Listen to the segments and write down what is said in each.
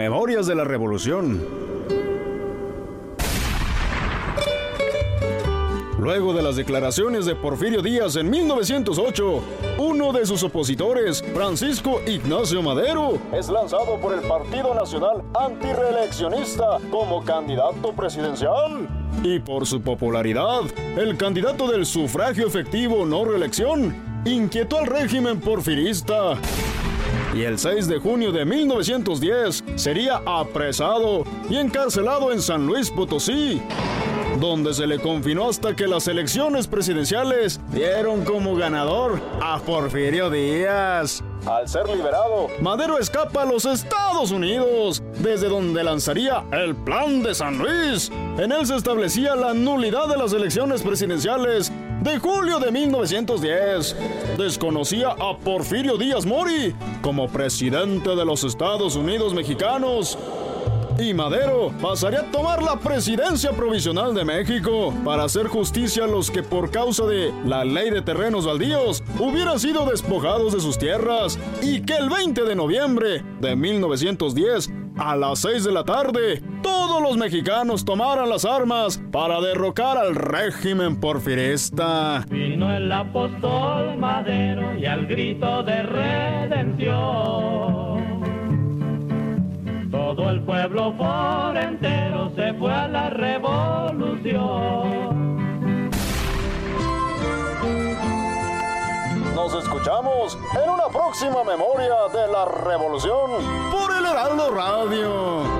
Memorias de la Revolución. Luego de las declaraciones de Porfirio Díaz en 1908, uno de sus opositores, Francisco Ignacio Madero, es lanzado por el Partido Nacional Antireeleccionista como candidato presidencial. Y por su popularidad, el candidato del sufragio efectivo no reelección inquietó al régimen porfirista y el 6 de junio de 1910 sería apresado y encarcelado en San Luis Potosí, donde se le confinó hasta que las elecciones presidenciales dieron como ganador a Porfirio Díaz. Al ser liberado, Madero escapa a los Estados Unidos, desde donde lanzaría el Plan de San Luis. En él se establecía la nulidad de las elecciones presidenciales de julio de 1910. Desconocía a Porfirio Díaz Mori como presidente de los Estados Unidos mexicanos. Y Madero pasaría a tomar la presidencia provisional de México para hacer justicia a los que por causa de la ley de terrenos baldíos hubieran sido despojados de sus tierras y que el 20 de noviembre de 1910 a las 6 de la tarde, los mexicanos tomaran las armas para derrocar al régimen porfirista. Vino el apóstol Madero y al grito de redención. Todo el pueblo por entero se fue a la revolución. Nos escuchamos en una próxima memoria de la revolución por el Heraldo Radio.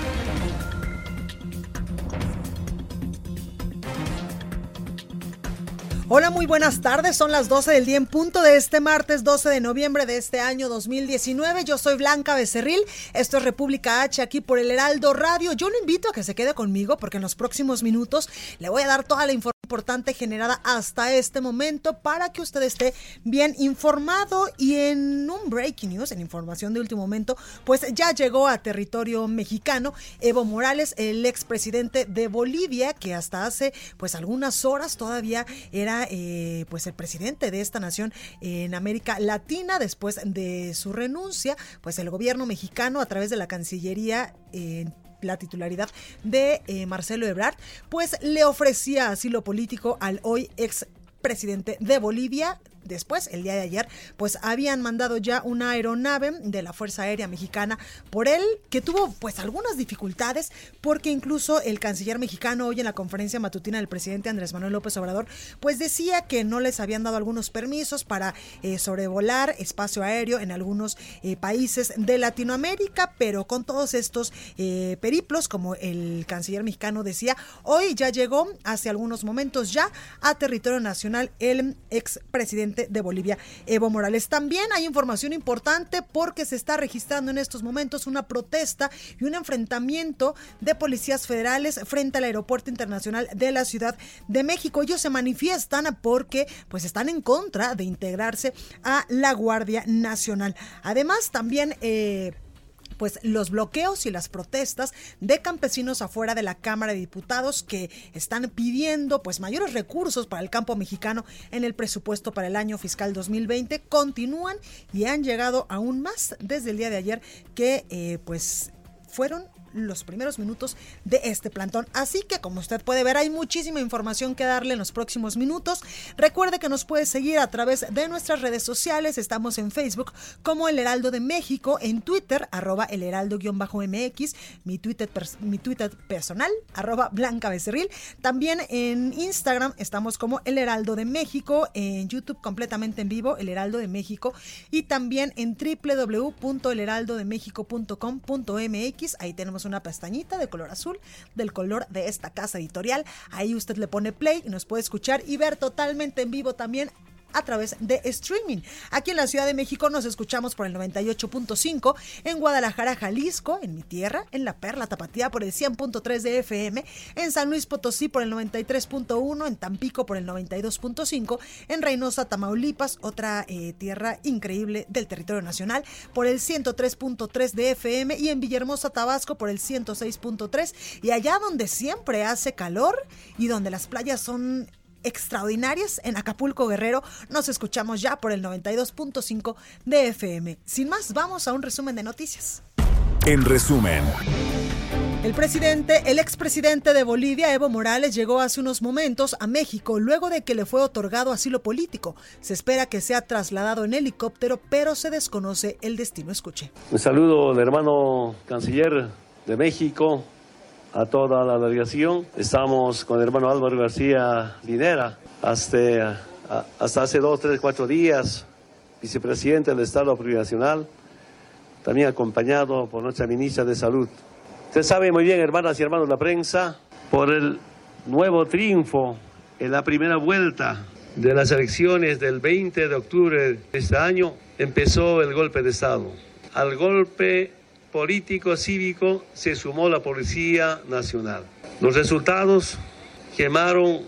Hola, muy buenas tardes. Son las 12 del día en punto de este martes 12 de noviembre de este año 2019. Yo soy Blanca Becerril. Esto es República H aquí por el Heraldo Radio. Yo lo invito a que se quede conmigo porque en los próximos minutos le voy a dar toda la información importante generada hasta este momento para que usted esté bien informado y en un breaking news, en información de último momento, pues ya llegó a territorio mexicano Evo Morales, el expresidente de Bolivia, que hasta hace pues algunas horas todavía era eh, pues el presidente de esta nación en América Latina después de su renuncia, pues el gobierno mexicano a través de la Cancillería eh, la titularidad de eh, Marcelo Ebrard, pues le ofrecía asilo político al hoy ex presidente de Bolivia, después, el día de ayer, pues habían mandado ya una aeronave de la Fuerza Aérea Mexicana por él, que tuvo pues algunas dificultades, porque incluso el canciller mexicano hoy en la conferencia matutina del presidente Andrés Manuel López Obrador, pues decía que no les habían dado algunos permisos para eh, sobrevolar espacio aéreo en algunos eh, países de Latinoamérica, pero con todos estos eh, periplos, como el canciller mexicano decía, hoy ya llegó hace algunos momentos ya a territorio nacional el expresidente de Bolivia, Evo Morales. También hay información importante porque se está registrando en estos momentos una protesta y un enfrentamiento de policías federales frente al aeropuerto internacional de la Ciudad de México. Ellos se manifiestan porque pues están en contra de integrarse a la Guardia Nacional. Además, también eh, pues los bloqueos y las protestas de campesinos afuera de la Cámara de Diputados que están pidiendo pues mayores recursos para el campo mexicano en el presupuesto para el año fiscal 2020 continúan y han llegado aún más desde el día de ayer que eh, pues fueron los primeros minutos de este plantón. Así que como usted puede ver hay muchísima información que darle en los próximos minutos. Recuerde que nos puede seguir a través de nuestras redes sociales. Estamos en Facebook como El Heraldo de México, en Twitter arroba el heraldo-mx, mi Twitter, mi Twitter personal arroba Blanca Becerril. También en Instagram estamos como El Heraldo de México, en YouTube completamente en vivo El Heraldo de México y también en www.elheraldodemexico.com.mx. Ahí tenemos una pestañita de color azul del color de esta casa editorial. Ahí usted le pone play y nos puede escuchar y ver totalmente en vivo también a través de streaming. Aquí en la Ciudad de México nos escuchamos por el 98.5, en Guadalajara, Jalisco, en mi tierra, en La Perla Tapatía por el 100.3 de FM, en San Luis Potosí por el 93.1, en Tampico por el 92.5, en Reynosa, Tamaulipas, otra eh, tierra increíble del territorio nacional, por el 103.3 de FM y en Villahermosa, Tabasco por el 106.3 y allá donde siempre hace calor y donde las playas son extraordinarias en Acapulco Guerrero. Nos escuchamos ya por el 92.5 de FM. Sin más, vamos a un resumen de noticias. En resumen. El presidente, el expresidente de Bolivia, Evo Morales, llegó hace unos momentos a México luego de que le fue otorgado asilo político. Se espera que sea trasladado en helicóptero, pero se desconoce el destino. Escuche. Un saludo al hermano canciller de México, a toda la delegación. Estamos con el hermano Álvaro García Linera hasta, hasta hace dos, tres, cuatro días, vicepresidente del Estado Plurinacional, también acompañado por nuestra ministra de Salud. Usted sabe muy bien, hermanas y hermanos de la prensa, por el nuevo triunfo en la primera vuelta de las elecciones del 20 de octubre de este año, empezó el golpe de Estado. Al golpe político cívico se sumó la Policía Nacional. Los resultados quemaron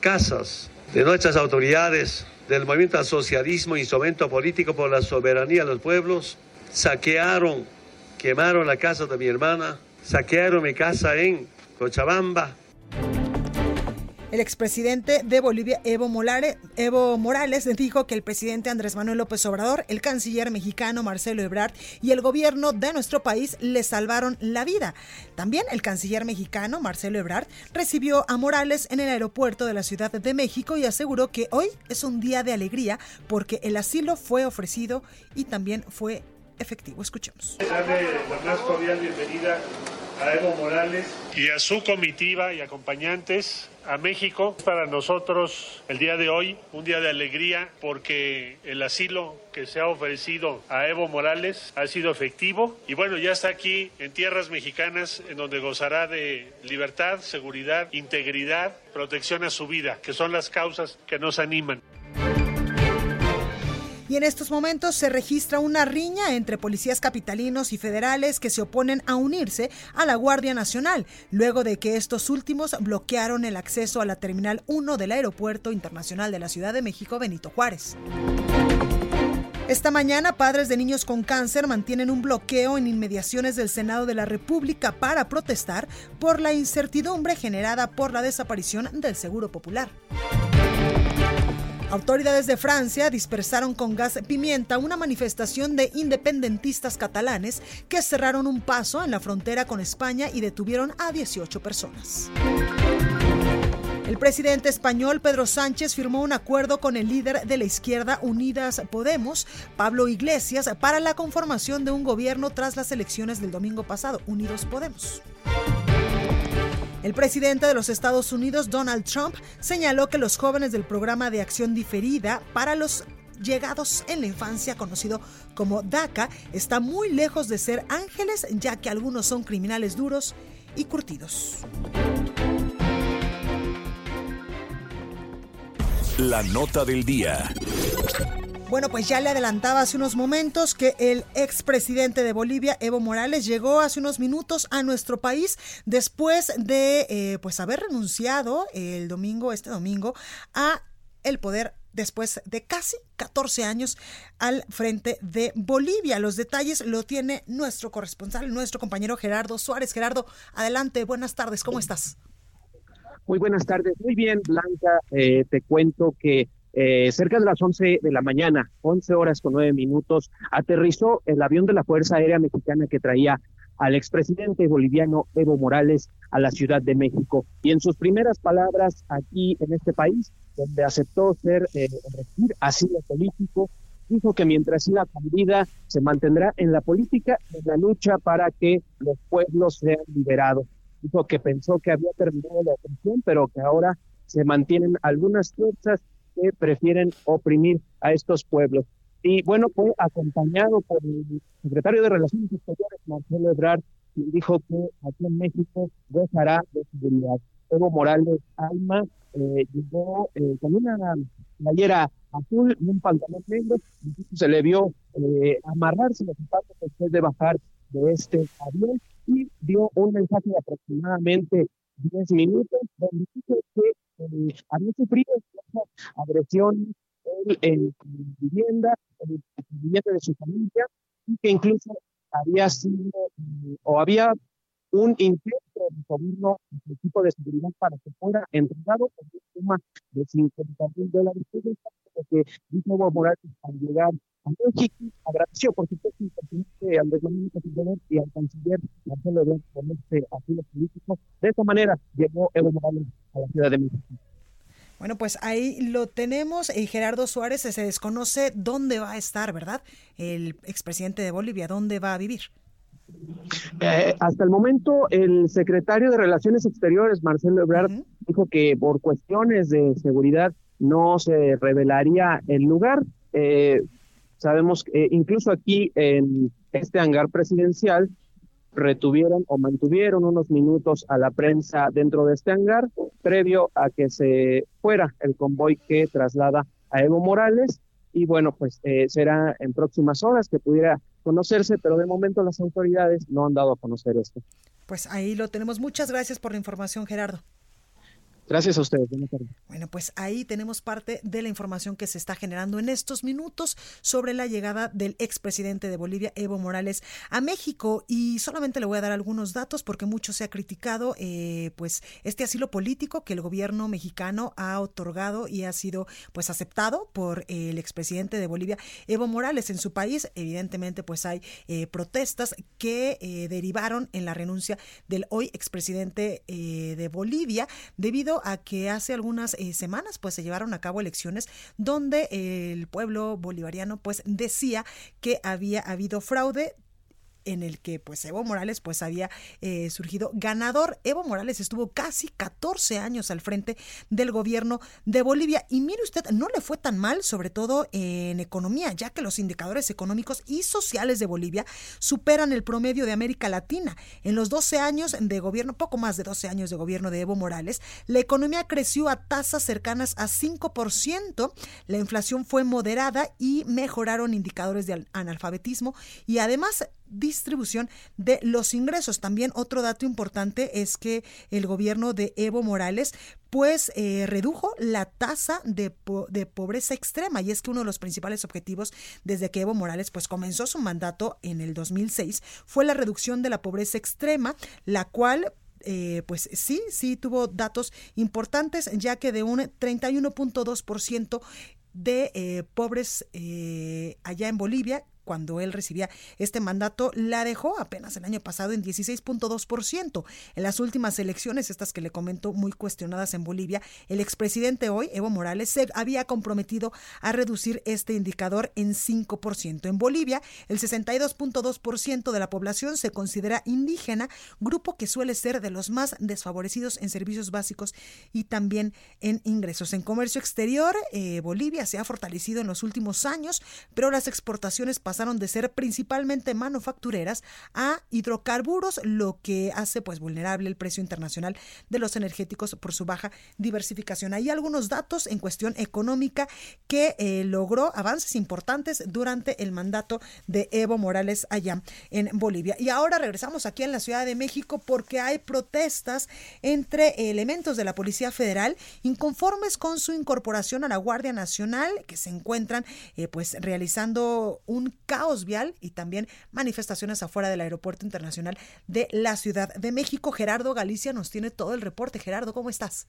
casas de nuestras autoridades del movimiento al socialismo, instrumento político por la soberanía de los pueblos, saquearon, quemaron la casa de mi hermana, saquearon mi casa en Cochabamba, el expresidente de Bolivia, Evo, Morales, dijo que el presidente Andrés Manuel López Obrador, el canciller mexicano Marcelo Ebrard y el gobierno de nuestro país le salvaron la vida. También el canciller mexicano Marcelo Ebrard recibió a Morales en el aeropuerto de la Ciudad de México y aseguró que hoy es un día de alegría porque el asilo fue ofrecido y también fue efectivo. Escuchemos. Darle la bienvenida a Evo Morales y a su comitiva y acompañantes a México. Para nosotros el día de hoy un día de alegría porque el asilo que se ha ofrecido a Evo Morales ha sido efectivo y bueno, ya está aquí en tierras mexicanas en donde gozará de libertad, seguridad, integridad, protección a su vida, que son las causas que nos animan. Y en estos momentos se registra una riña entre policías capitalinos y federales que se oponen a unirse a la Guardia Nacional, luego de que estos últimos bloquearon el acceso a la Terminal 1 del Aeropuerto Internacional de la Ciudad de México Benito Juárez. Esta mañana, padres de niños con cáncer mantienen un bloqueo en inmediaciones del Senado de la República para protestar por la incertidumbre generada por la desaparición del Seguro Popular. Autoridades de Francia dispersaron con gas pimienta una manifestación de independentistas catalanes que cerraron un paso en la frontera con España y detuvieron a 18 personas. El presidente español Pedro Sánchez firmó un acuerdo con el líder de la izquierda Unidas Podemos, Pablo Iglesias, para la conformación de un gobierno tras las elecciones del domingo pasado, Unidos Podemos. El presidente de los Estados Unidos, Donald Trump, señaló que los jóvenes del programa de acción diferida para los llegados en la infancia, conocido como DACA, está muy lejos de ser ángeles, ya que algunos son criminales duros y curtidos. La nota del día. Bueno, pues ya le adelantaba hace unos momentos que el expresidente de Bolivia, Evo Morales, llegó hace unos minutos a nuestro país después de eh, pues haber renunciado el domingo, este domingo, a el poder después de casi 14 años al frente de Bolivia. Los detalles lo tiene nuestro corresponsal, nuestro compañero Gerardo Suárez. Gerardo, adelante, buenas tardes, ¿cómo estás? Muy buenas tardes, muy bien, Blanca. Eh, te cuento que eh, cerca de las 11 de la mañana, 11 horas con 9 minutos, aterrizó el avión de la Fuerza Aérea Mexicana que traía al expresidente boliviano Evo Morales a la Ciudad de México. Y en sus primeras palabras aquí en este país, donde aceptó ser eh, asilo político, dijo que mientras siga con vida se mantendrá en la política en la lucha para que los pueblos sean liberados. Dijo que pensó que había terminado la opresión, pero que ahora se mantienen algunas fuerzas que prefieren oprimir a estos pueblos. Y bueno, fue acompañado por el secretario de Relaciones Exteriores, Marcelo Ebrard, quien dijo que aquí en México gozará de seguridad. Evo Morales Alma eh, llegó eh, con una playera azul y un pantalón negro, se le vio eh, amarrarse los zapatos después de bajar de este avión y dio un mensaje de aproximadamente 10 minutos donde dijo que eh, había sufrido agresión en, su vivienda, en el vivienda de su familia y que incluso había sido o había un intento del gobierno del equipo de seguridad para que fuera entregado por un suma de 50 mil dólares. Que dijo Evo Morales al llegar México. Agradeció, por supuesto, al presidente Andrés Manuel y al canciller Marcelo Ebrard por este asilo político. De esta manera llegó Evo Morales a la Ciudad de México. Bueno, pues ahí lo tenemos. Y Gerardo Suárez se desconoce dónde va a estar, ¿verdad? El expresidente de Bolivia, ¿dónde va a vivir? Eh, hasta el momento, el secretario de Relaciones Exteriores, Marcelo Ebrard, dijo que por cuestiones de seguridad no se revelaría el lugar. Eh, sabemos que incluso aquí en este hangar presidencial retuvieron o mantuvieron unos minutos a la prensa dentro de este hangar previo a que se fuera el convoy que traslada a Evo Morales y bueno pues eh, será en próximas horas que pudiera conocerse pero de momento las autoridades no han dado a conocer esto. Pues ahí lo tenemos. Muchas gracias por la información, Gerardo. Gracias a ustedes. Bueno, pues ahí tenemos parte de la información que se está generando en estos minutos sobre la llegada del expresidente de Bolivia, Evo Morales, a México. Y solamente le voy a dar algunos datos porque mucho se ha criticado eh, pues este asilo político que el gobierno mexicano ha otorgado y ha sido pues aceptado por el expresidente de Bolivia, Evo Morales, en su país. Evidentemente, pues hay eh, protestas que eh, derivaron en la renuncia del hoy expresidente de Bolivia debido a que hace algunas eh, semanas pues se llevaron a cabo elecciones donde el pueblo bolivariano pues decía que había habido fraude en el que pues Evo Morales pues había eh, surgido ganador. Evo Morales estuvo casi 14 años al frente del gobierno de Bolivia y mire usted, no le fue tan mal, sobre todo en economía, ya que los indicadores económicos y sociales de Bolivia superan el promedio de América Latina. En los 12 años de gobierno, poco más de 12 años de gobierno de Evo Morales, la economía creció a tasas cercanas a 5%, la inflación fue moderada y mejoraron indicadores de analfabetismo y además distribución de los ingresos. También otro dato importante es que el gobierno de Evo Morales pues eh, redujo la tasa de, pobreza extrema y es que uno de los principales objetivos desde que Evo Morales pues comenzó su mandato en el 2006 fue la reducción de la pobreza extrema, la cual eh, pues sí, sí tuvo datos importantes, ya que de un 31.2% de eh, pobres allá en Bolivia cuando él recibía este mandato, la dejó apenas el año pasado en 16.2%. En las últimas elecciones, estas que le comento muy cuestionadas en Bolivia, el expresidente hoy, Evo Morales, se había comprometido a reducir este indicador en 5%. En Bolivia, el 62.2% de la población se considera indígena, grupo que suele ser de los más desfavorecidos en servicios básicos y también en ingresos. En comercio exterior, eh, Bolivia se ha fortalecido en los últimos años, pero las exportaciones pasan pasaron de ser principalmente manufactureras a hidrocarburos, lo que hace pues vulnerable el precio internacional de los energéticos por su baja diversificación. Hay algunos datos en cuestión económica que eh, logró avances importantes durante el mandato de Evo Morales allá en Bolivia. Y ahora regresamos aquí en la Ciudad de México porque hay protestas entre elementos de la Policía Federal inconformes con su incorporación a la Guardia Nacional que se encuentran eh, pues realizando un caos vial y también manifestaciones afuera del Aeropuerto Internacional de la Ciudad de México. Gerardo Galicia nos tiene todo el reporte. Gerardo, ¿cómo estás?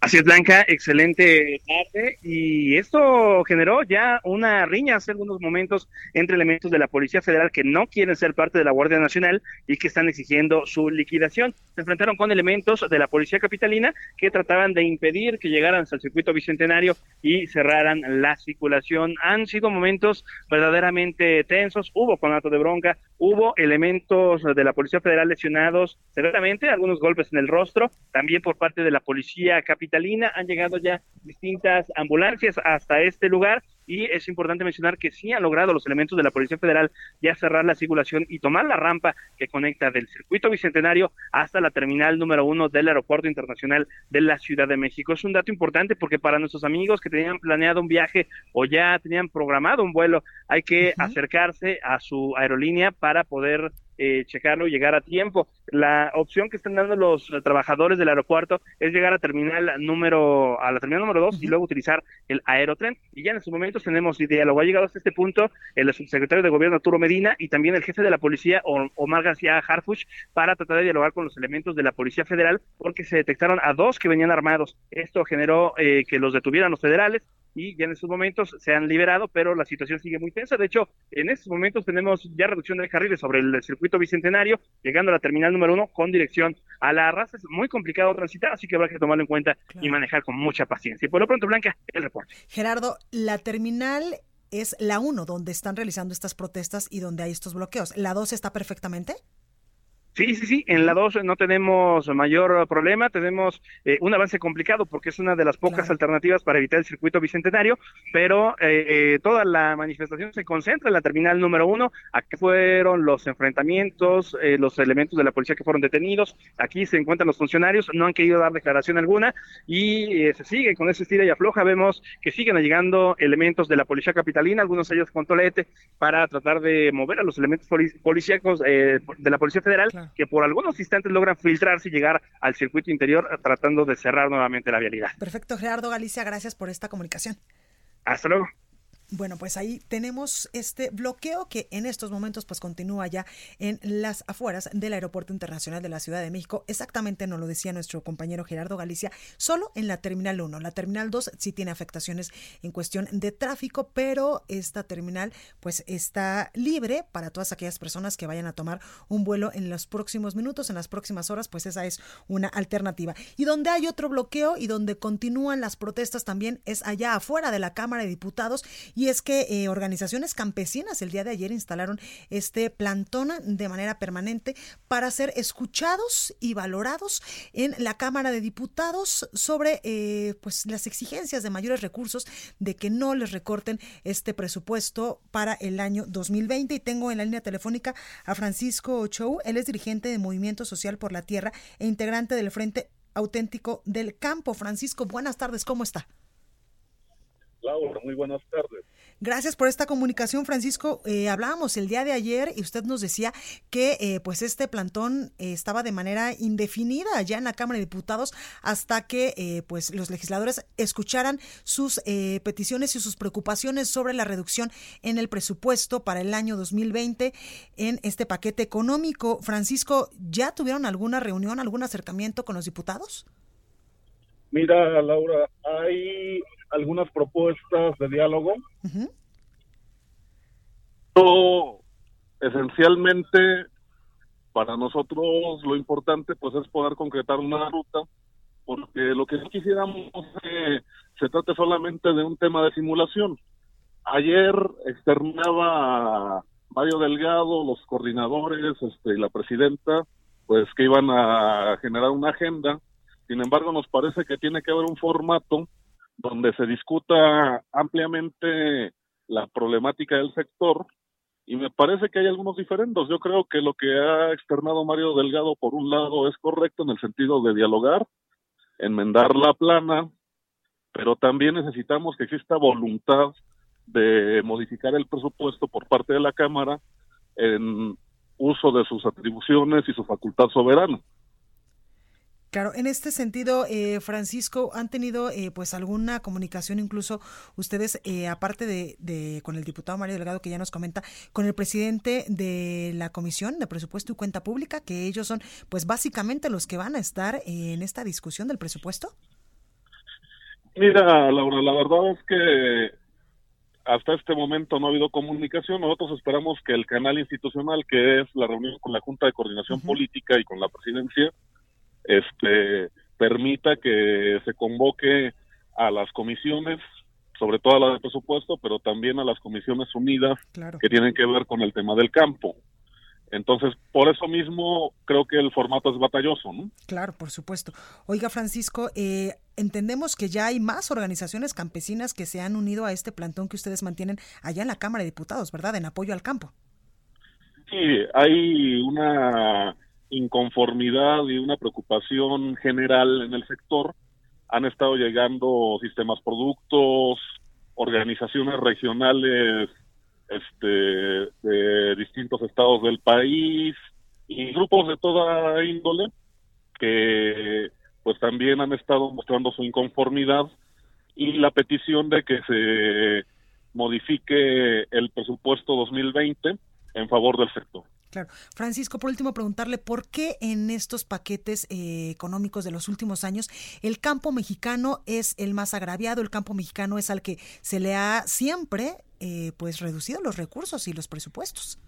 Así es, Blanca, excelente tarde. Y esto generó ya una riña hace algunos momentos entre elementos de la Policía Federal que no quieren ser parte de la Guardia Nacional y que están exigiendo su liquidación. Se enfrentaron con elementos de la Policía Capitalina que trataban de impedir que llegaran al circuito bicentenario y cerraran la circulación. Han sido momentos verdaderamente tensos. Hubo conato de bronca, hubo elementos de la Policía Federal lesionados severamente, algunos golpes en el rostro, también por parte de la Policía Capitalina han llegado ya distintas ambulancias hasta este lugar y es importante mencionar que sí han logrado los elementos de la Policía Federal ya cerrar la circulación y tomar la rampa que conecta del circuito bicentenario hasta la terminal número uno del Aeropuerto Internacional de la Ciudad de México. Es un dato importante porque para nuestros amigos que tenían planeado un viaje o ya tenían programado un vuelo, hay que acercarse a su aerolínea para poder eh, checarlo y llegar a tiempo. La opción que están dando los trabajadores del aeropuerto es llegar a terminal número a la terminal número dos y luego utilizar el aerotren. Y ya en estos momentos tenemos diálogo. Ha llegado hasta este punto el subsecretario de Gobierno Arturo Medina y también el jefe de la policía Omar García Harfuch para tratar de dialogar con los elementos de la Policía Federal porque se detectaron a dos que venían armados. Esto generó eh, que los detuvieran los federales y ya en estos momentos se han liberado, pero la situación sigue muy tensa. De hecho, en estos momentos tenemos ya reducción de carriles sobre el circuito bicentenario, llegando a la terminal número uno con dirección a la raza. Es muy complicado transitar, así que habrá que tomarlo en cuenta y manejar con mucha paciencia. Y por lo pronto, Blanca, el reporte. Gerardo, la terminal es la uno donde están realizando estas protestas y donde hay estos bloqueos. ¿La dos está perfectamente? Sí, sí, sí, en la 2 no tenemos mayor problema, tenemos eh, un avance complicado porque es una de las pocas alternativas para evitar el circuito bicentenario, pero eh, eh, toda la manifestación se concentra en la terminal número 1, aquí fueron los enfrentamientos, los elementos de la policía que fueron detenidos, aquí se encuentran los funcionarios, no han querido dar declaración alguna y se sigue con ese estira y afloja, vemos que siguen llegando elementos de la policía capitalina, algunos de ellos con tolete, para tratar de mover a los elementos policíacos de la Policía Federal que por algunos instantes logran filtrarse y llegar al circuito interior eh, tratando de cerrar nuevamente la vialidad. Perfecto, Gerardo Galicia, gracias por esta comunicación. Hasta luego. Bueno, pues ahí tenemos este bloqueo que en estos momentos pues continúa ya en las afueras del Aeropuerto Internacional de la Ciudad de México. Exactamente nos lo decía nuestro compañero Gerardo Galicia, solo en la Terminal 1. La Terminal 2 sí tiene afectaciones en cuestión de tráfico, pero esta terminal pues está libre para todas aquellas personas que vayan a tomar un vuelo en los próximos minutos, en las próximas horas, pues esa es una alternativa. Y donde hay otro bloqueo y donde continúan las protestas también es allá afuera de la Cámara de Diputados y es que eh, organizaciones campesinas el día de ayer instalaron este plantón de manera permanente para ser escuchados y valorados en la Cámara de Diputados sobre eh, pues las exigencias de mayores recursos de que no les recorten este presupuesto para el año 2020 y tengo en la línea telefónica a Francisco Chou, él es dirigente de Movimiento Social por la Tierra e integrante del Frente Auténtico del Campo. Francisco, buenas tardes, ¿cómo está? Laura, muy buenas tardes. Gracias por esta comunicación, Francisco. Eh, hablábamos el día de ayer y usted nos decía que eh, pues este plantón eh, estaba de manera indefinida allá en la Cámara de Diputados hasta que pues los legisladores escucharan sus peticiones y sus preocupaciones sobre la reducción en el presupuesto para el año 2020 en este paquete económico. Francisco, ¿ya tuvieron alguna reunión, algún acercamiento con los diputados? Mira, Laura, hay algunas propuestas de diálogo. esencialmente, para nosotros lo importante pues es poder concretar una ruta, porque lo que no quisiéramos es que se trate solamente de un tema de simulación. Ayer externaba Mario Delgado, los coordinadores este, y la presidenta, pues que iban a generar una agenda. Sin embargo, nos parece que tiene que haber un formato donde se discuta ampliamente la problemática del sector y me parece que hay algunos diferendos. Yo creo que lo que ha externado Mario Delgado por un lado es correcto en el sentido de dialogar, enmendar la plana, pero también necesitamos que exista voluntad de modificar el presupuesto por parte de la Cámara en uso de sus atribuciones y su facultad soberana. Claro, en este sentido, eh, Francisco, ¿han tenido eh, pues alguna comunicación incluso ustedes, eh, aparte de, con el diputado Mario Delgado que ya nos comenta, con el presidente de la Comisión de Presupuesto y Cuenta Pública, que ellos son pues básicamente los que van a estar en esta discusión del presupuesto? Mira, Laura, la verdad es que hasta este momento no ha habido comunicación. Nosotros esperamos que el canal institucional, que es la reunión con la Junta de Coordinación Política y con la presidencia, este, permita que se convoque a las comisiones, sobre todo a la de presupuesto, pero también a las comisiones unidas que tienen que ver con el tema del campo. Entonces, por eso mismo creo que el formato es batalloso, ¿no? Claro, por supuesto. Oiga, Francisco, eh, entendemos que ya hay más organizaciones campesinas que se han unido a este plantón que ustedes mantienen allá en la Cámara de Diputados, ¿verdad? En apoyo al campo. Sí, hay una inconformidad y una preocupación general en el sector. Han estado llegando sistemas productos, organizaciones regionales este, de distintos estados del país y grupos de toda índole que pues también han estado mostrando su inconformidad y la petición de que se modifique el presupuesto 2020 en favor del sector. Claro. Francisco, por último, preguntarle por qué en estos paquetes eh, económicos de los últimos años el campo mexicano es el más agraviado, el campo mexicano es al que se le ha siempre eh, pues reducido los recursos y los presupuestos.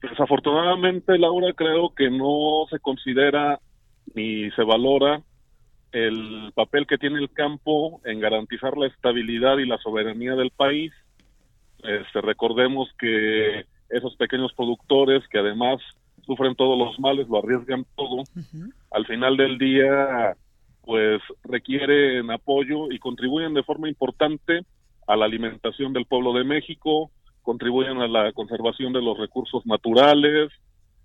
Desafortunadamente, Laura, creo que no se considera ni se valora el papel que tiene el campo en garantizar la estabilidad y la soberanía del país. Este, recordemos que esos pequeños productores que además sufren todos los males, lo arriesgan todo, al final del día pues requieren apoyo y contribuyen de forma importante a la alimentación del pueblo de México, contribuyen a la conservación de los recursos naturales,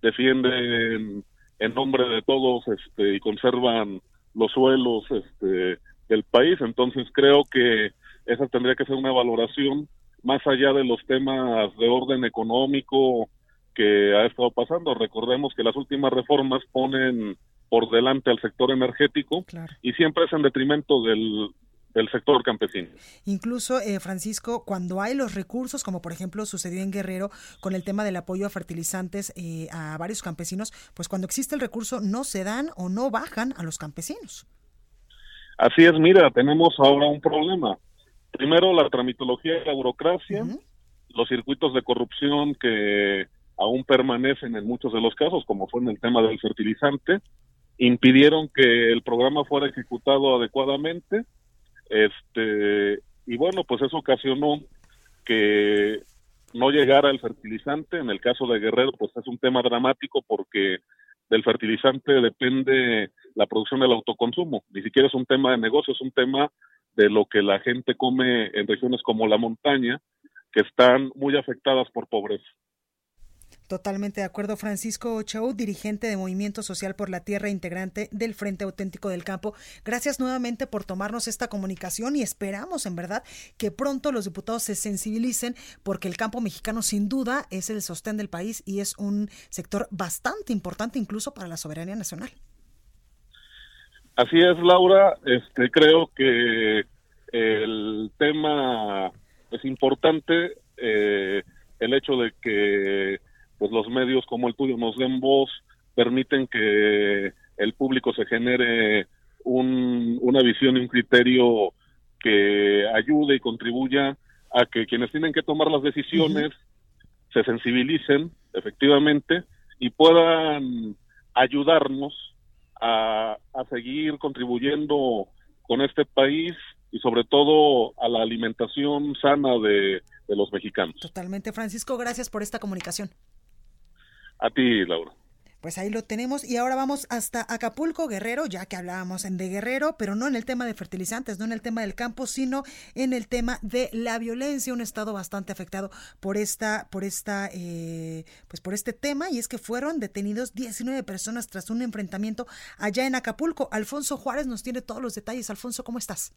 defienden en nombre de todos este, y conservan los suelos este, del país. Entonces creo que esa tendría que ser una valoración más allá de los temas de orden económico que ha estado pasando. Recordemos que las últimas reformas ponen por delante al sector energético y siempre es en detrimento del, del sector campesino. Incluso, eh, Francisco, cuando hay los recursos, como por ejemplo sucedió en Guerrero con el tema del apoyo a fertilizantes eh, a varios campesinos, pues cuando existe el recurso no se dan o no bajan a los campesinos. Así es, mira, tenemos ahora un problema primero la tramitología y la burocracia, los circuitos de corrupción que aún permanecen en muchos de los casos, como fue en el tema del fertilizante, impidieron que el programa fuera ejecutado adecuadamente, este y bueno, pues eso ocasionó que no llegara el fertilizante. En el caso de Guerrero, pues es un tema dramático porque del fertilizante depende la producción del autoconsumo. Ni siquiera es un tema de negocio, es un tema de lo que la gente come en regiones como la montaña, que están muy afectadas por pobreza. Totalmente de acuerdo, Francisco Chau, dirigente de Movimiento Social por la Tierra, integrante del Frente Auténtico del Campo. Gracias nuevamente por tomarnos esta comunicación y esperamos, en verdad, que pronto los diputados se sensibilicen porque el campo mexicano sin duda es el sostén del país y es un sector bastante importante incluso para la soberanía nacional. Así es, Laura. Este, creo que el tema es importante. Eh, el hecho de que pues los medios como el tuyo nos den voz permiten que el público se genere un, una visión y un criterio que ayude y contribuya a que quienes tienen que tomar las decisiones se sensibilicen efectivamente y puedan ayudarnos a, seguir contribuyendo con este país y sobre todo a la alimentación sana de, de los mexicanos. Totalmente, Francisco, gracias por esta comunicación. A ti, Laura. Pues ahí lo tenemos y ahora vamos hasta Acapulco, Guerrero, ya que hablábamos de Guerrero, pero no en el tema de fertilizantes, no en el tema del campo, sino en el tema de la violencia, un estado bastante afectado por esta, por esta, eh, pues por este tema y es que fueron detenidos 19 personas tras un enfrentamiento allá en Acapulco. Alfonso Juárez nos tiene todos los detalles. Alfonso, ¿cómo estás?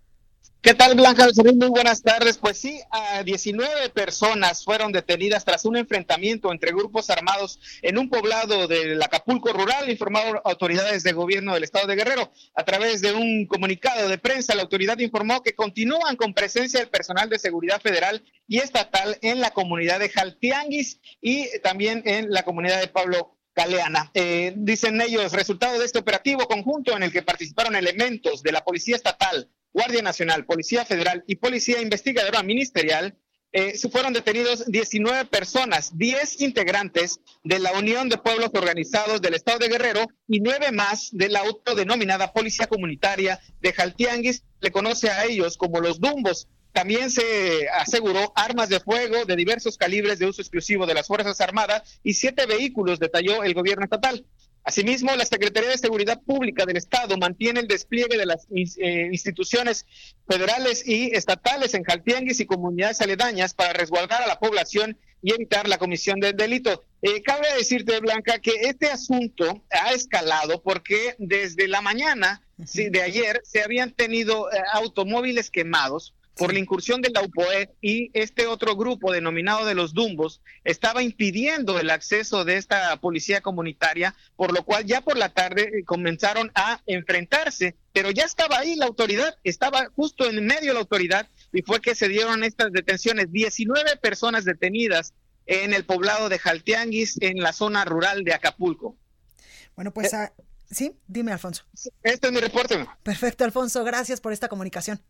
¿Qué tal, Blanca Muy buenas tardes. Pues sí, a 19 personas fueron detenidas tras un enfrentamiento entre grupos armados en un poblado del Acapulco rural, informaron autoridades de gobierno del estado de Guerrero. A través de un comunicado de prensa, la autoridad informó que continúan con presencia del personal de seguridad federal y estatal en la comunidad de Jaltianguis y también en la comunidad de Pablo Galeana. Eh, dicen ellos, resultado de este operativo conjunto en el que participaron elementos de la Policía Estatal, Guardia Nacional, Policía Federal y Policía Investigadora Ministerial, eh, fueron detenidos 19 personas, 10 integrantes de la Unión de Pueblos Organizados del Estado de Guerrero y nueve más de la autodenominada Policía Comunitaria de Jaltianguis. Le conoce a ellos como los Dumbos. También se aseguró armas de fuego de diversos calibres de uso exclusivo de las Fuerzas Armadas y siete vehículos, detalló el gobierno estatal. Asimismo, la Secretaría de Seguridad Pública del Estado mantiene el despliegue de las eh, instituciones federales y estatales en Jaltianguis y comunidades aledañas para resguardar a la población y evitar la comisión del delito. Eh, cabe decirte, Blanca, que este asunto ha escalado porque desde la mañana de ayer se habían tenido eh, automóviles quemados por la incursión de la UPOE y este otro grupo denominado de los Dumbos estaba impidiendo el acceso de esta policía comunitaria, por lo cual ya por la tarde eh, comenzaron a enfrentarse, pero ya estaba ahí la autoridad, estaba justo en medio de la autoridad y fue que se dieron estas detenciones, 19 personas detenidas en el poblado de Jaltianguis, en la zona rural de Acapulco. Bueno, pues eh, sí, dime Alfonso. Este es mi reporte. Perfecto, Alfonso, gracias por esta comunicación.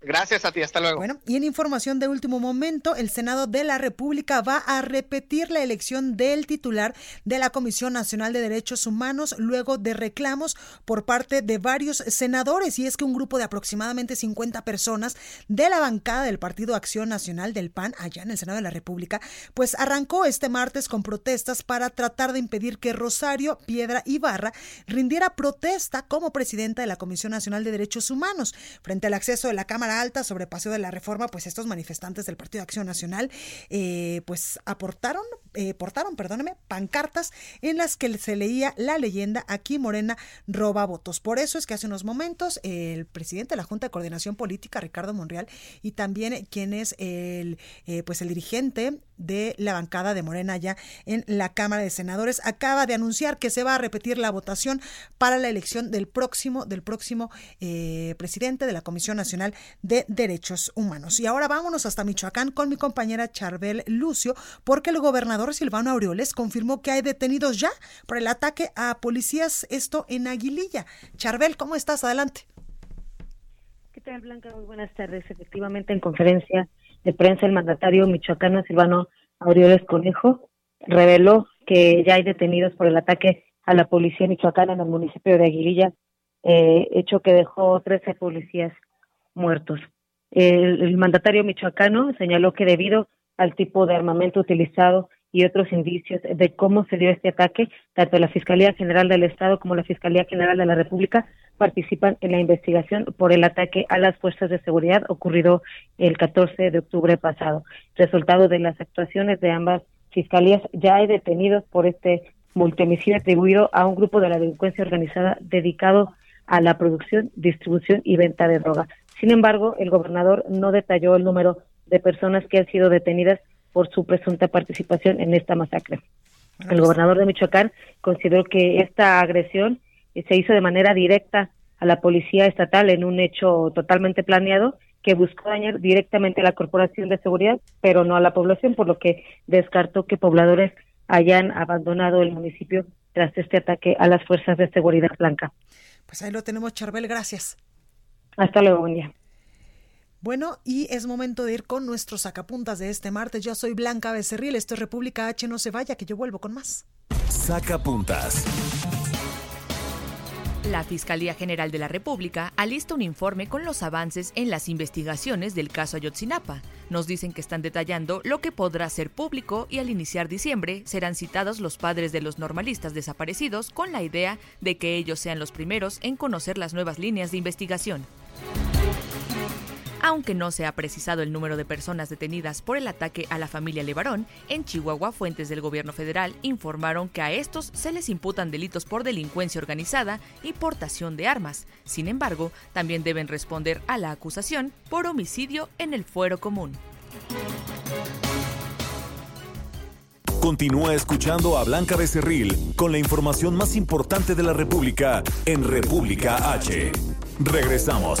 Gracias a ti, hasta luego. Bueno, y en información de último momento, el Senado de la República va a repetir la elección del titular de la Comisión Nacional de Derechos Humanos luego de reclamos por parte de varios senadores. Y es que un grupo de aproximadamente 50 personas de la bancada del Partido Acción Nacional del PAN, allá en el Senado de la República, pues arrancó este martes con protestas para tratar de impedir que Rosario Piedra Ibarra rindiera protesta como presidenta de la Comisión Nacional de Derechos Humanos frente al acceso de la Cámara Alta sobre Paseo de la Reforma, pues estos manifestantes del Partido de Acción Nacional, eh, pues aportaron, eh, portaron, perdóneme, pancartas en las que se leía la leyenda aquí Morena roba votos. Por eso es que hace unos momentos el presidente de la Junta de Coordinación Política, Ricardo Monreal, y también quien es el, eh, pues el dirigente de la bancada de Morena ya en la Cámara de Senadores, acaba de anunciar que se va a repetir la votación para la elección del próximo, del próximo presidente de la Comisión Nacional de Derechos Humanos. Y ahora vámonos hasta Michoacán con mi compañera Charbel Lucio, porque el gobernador Silvano Aureoles confirmó que hay detenidos ya por el ataque a policías, esto en Aguililla. Charbel, ¿cómo estás? Adelante. ¿Qué tal, Blanca? Muy buenas tardes. Efectivamente, en conferencia de prensa, el mandatario michoacano Silvano Aureoles Conejo reveló que ya hay detenidos por el ataque a la policía michoacana en el municipio de Aguililla, eh, hecho que dejó 13 policías muertos. El, mandatario michoacano señaló que debido al tipo de armamento utilizado y otros indicios de cómo se dio este ataque, tanto la Fiscalía General del Estado como la Fiscalía General de la República participan en la investigación por el ataque a las fuerzas de seguridad ocurrido el 14 de octubre pasado. Resultado de las actuaciones de ambas fiscalías, ya hay detenidos por este multimicidio atribuido a un grupo de la delincuencia organizada dedicado a la producción, distribución y venta de droga. Sin embargo, el gobernador no detalló el número de personas que han sido detenidas por su presunta participación en esta masacre. El gobernador de Michoacán consideró que esta agresión se hizo de manera directa a la policía estatal en un hecho totalmente planeado que buscó dañar directamente a la corporación de seguridad, pero no a la población, por lo que descartó que pobladores hayan abandonado el municipio tras este ataque a las fuerzas de seguridad blanca. Pues ahí lo tenemos, Charbel, gracias. Hasta luego, buen día. Bueno, y es momento de ir con nuestros sacapuntas de este martes. Yo soy Blanca Becerril, esto es República H, no se vaya, que yo vuelvo con más. Sacapuntas. La Fiscalía General de la República alista un informe con los avances en las investigaciones del caso Ayotzinapa. Nos dicen que están detallando lo que podrá ser público y al iniciar diciembre serán citados los padres de los normalistas desaparecidos con la idea de que ellos sean los primeros en conocer las nuevas líneas de investigación. Aunque no se ha precisado el número de personas detenidas por el ataque a la familia Levarón, en Chihuahua fuentes del gobierno federal informaron que a estos se les imputan delitos por delincuencia organizada y portación de armas. Sin embargo, también deben responder a la acusación por homicidio en el fuero común. Continúa escuchando a Blanca Becerril con la información más importante de la República en República H. Regresamos.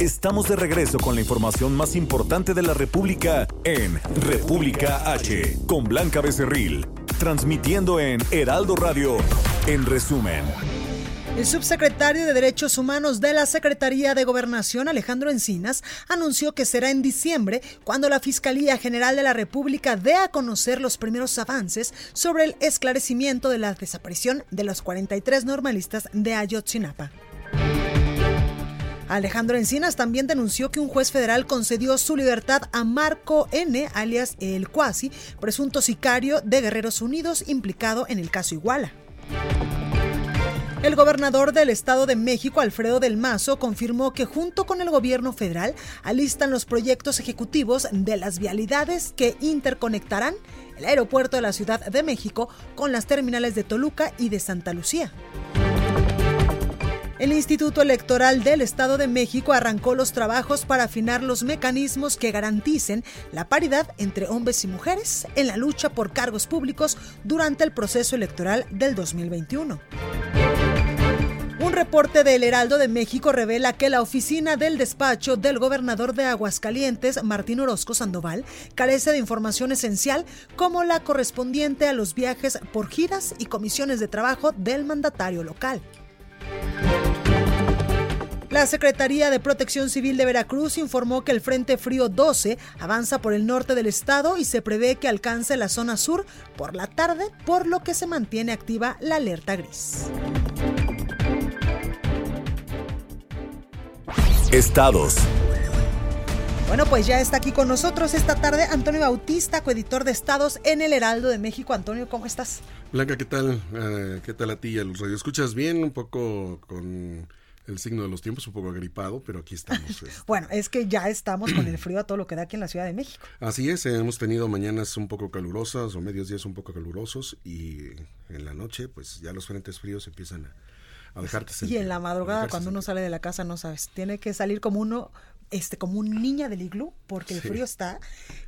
Estamos de regreso con la información más importante de la República en República H, con Blanca Becerril, transmitiendo en Heraldo Radio, en resumen. El subsecretario de Derechos Humanos de la Secretaría de Gobernación, Alejandro Encinas, anunció que será en diciembre cuando la Fiscalía General de la República dé a conocer los primeros avances sobre el esclarecimiento de la desaparición de los 43 normalistas de Ayotzinapa. Alejandro Encinas también denunció que un juez federal concedió su libertad a Marco N., alias El Cuasi, presunto sicario de Guerreros Unidos implicado en el caso Iguala. El gobernador del Estado de México, Alfredo del Mazo, confirmó que junto con el gobierno federal alistan los proyectos ejecutivos de las vialidades que interconectarán el aeropuerto de la Ciudad de México con las terminales de Toluca y de Santa Lucía. El Instituto Electoral del Estado de México arrancó los trabajos para afinar los mecanismos que garanticen la paridad entre hombres y mujeres en la lucha por cargos públicos durante el proceso electoral del 2021. Un reporte del Heraldo de México revela que la oficina del despacho del gobernador de Aguascalientes, Martín Orozco Sandoval, carece de información esencial como la correspondiente a los viajes por giras y comisiones de trabajo del mandatario local. La Secretaría de Protección Civil de Veracruz informó que el Frente Frío 12 avanza por el norte del estado y se prevé que alcance la zona sur por la tarde, por lo que se mantiene activa la alerta gris. Estados. Bueno, pues ya está aquí con nosotros esta tarde Antonio Bautista, coeditor de Estados en el Heraldo de México. Antonio, ¿cómo estás? Blanca, ¿qué tal? Uh, ¿Qué tal a ti los ¿Escuchas bien? Un poco con el signo de los tiempos, un poco agripado, pero aquí estamos. Este. bueno, es que ya estamos con el frío a todo lo que da aquí en la Ciudad de México. Así es, hemos tenido mañanas un poco calurosas o medios días un poco calurosos y en la noche pues ya los frentes fríos empiezan a, a dejarte sentir. Y en la madrugada cuando uno sale de la casa no sabes, tiene que salir como uno este como un niña del iglú porque el frío está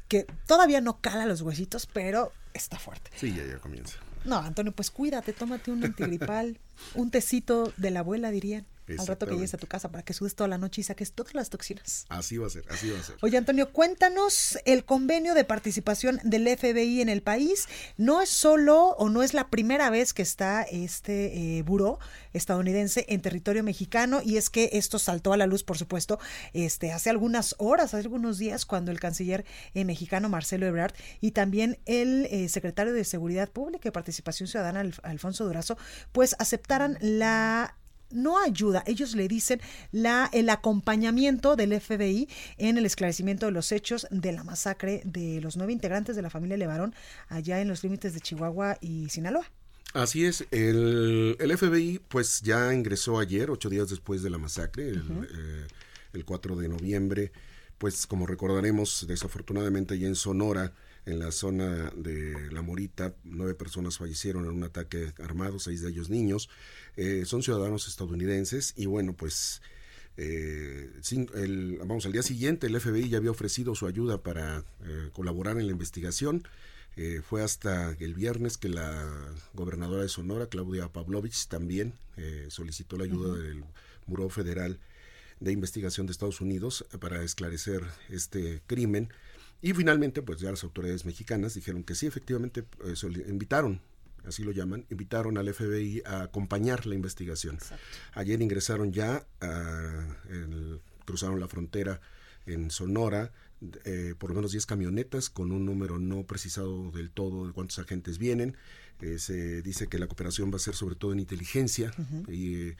que todavía no cala los huesitos, pero está fuerte. Sí, ya ya comienza. No, Antonio, pues cuídate, tómate un antigripal, un tecito de la abuela, dirían al rato que llegues a tu casa para que sudes toda la noche y saques todas las toxinas. Así va a ser, así va a ser. Oye, Antonio, cuéntanos el convenio de participación del FBI en el país. No es solo o no es la primera vez que está este eh, buró estadounidense en territorio mexicano y es que esto saltó a la luz, por supuesto, este hace algunas horas, hace algunos días, cuando el canciller eh, mexicano Marcelo Ebrard y también el eh, secretario de Seguridad Pública y Participación Ciudadana, Alfonso Durazo, pues aceptaran la no ayuda, ellos le dicen la, el acompañamiento del FBI en el esclarecimiento de los hechos de la masacre de los nueve integrantes de la familia Levarón allá en los límites de Chihuahua y Sinaloa. Así es, el, el, FBI pues ya ingresó ayer, ocho días después de la masacre, el, eh, el 4 de noviembre, pues como recordaremos, desafortunadamente ya en Sonora, en la zona de La Morita, nueve personas fallecieron en un ataque armado, seis de ellos niños. Eh, son ciudadanos estadounidenses y bueno, pues eh, el, vamos, al día siguiente el FBI ya había ofrecido su ayuda para eh, colaborar en la investigación. fue hasta el viernes que la gobernadora de Sonora, Claudia Pavlovich, también solicitó la ayuda del Buró Federal de Investigación de Estados Unidos para esclarecer este crimen. Y finalmente, pues ya las autoridades mexicanas dijeron que sí, efectivamente, invitaron así lo llaman, invitaron al FBI a acompañar la investigación. Ayer ingresaron ya, cruzaron la frontera en Sonora, eh, por lo menos 10 camionetas con un número no precisado del todo de cuántos agentes vienen. Eh, se dice que la cooperación va a ser sobre todo en inteligencia y,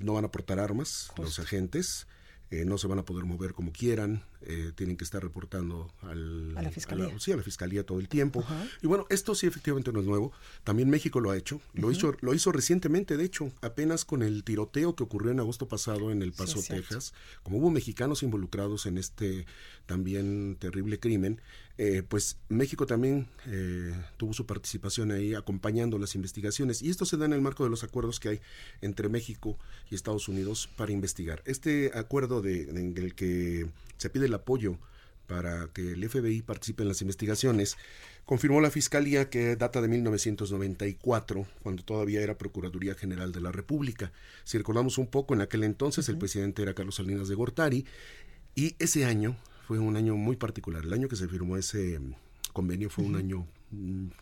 no van a aportar armas los agentes. Eh, no se van a poder mover como quieran, eh, tienen que estar reportando al, a la fiscalía. sí, a la fiscalía todo el tiempo. Y bueno, esto sí efectivamente no es nuevo. También México lo ha hecho. Lo hizo lo hizo recientemente, de hecho, apenas con el tiroteo que ocurrió en agosto pasado en El Paso, Texas. Como hubo mexicanos involucrados en este también terrible crimen, eh, pues México también eh, tuvo su participación ahí acompañando las investigaciones y esto se da en el marco de los acuerdos que hay entre México y Estados Unidos para investigar. Este acuerdo de, en el que se pide el apoyo para que el FBI participe en las investigaciones, confirmó la Fiscalía que data de 1994, cuando todavía era Procuraduría General de la República. Si recordamos un poco, en aquel entonces el presidente era Carlos Salinas de Gortari, y ese año fue un año muy particular. El año que se firmó ese mm, convenio fue un año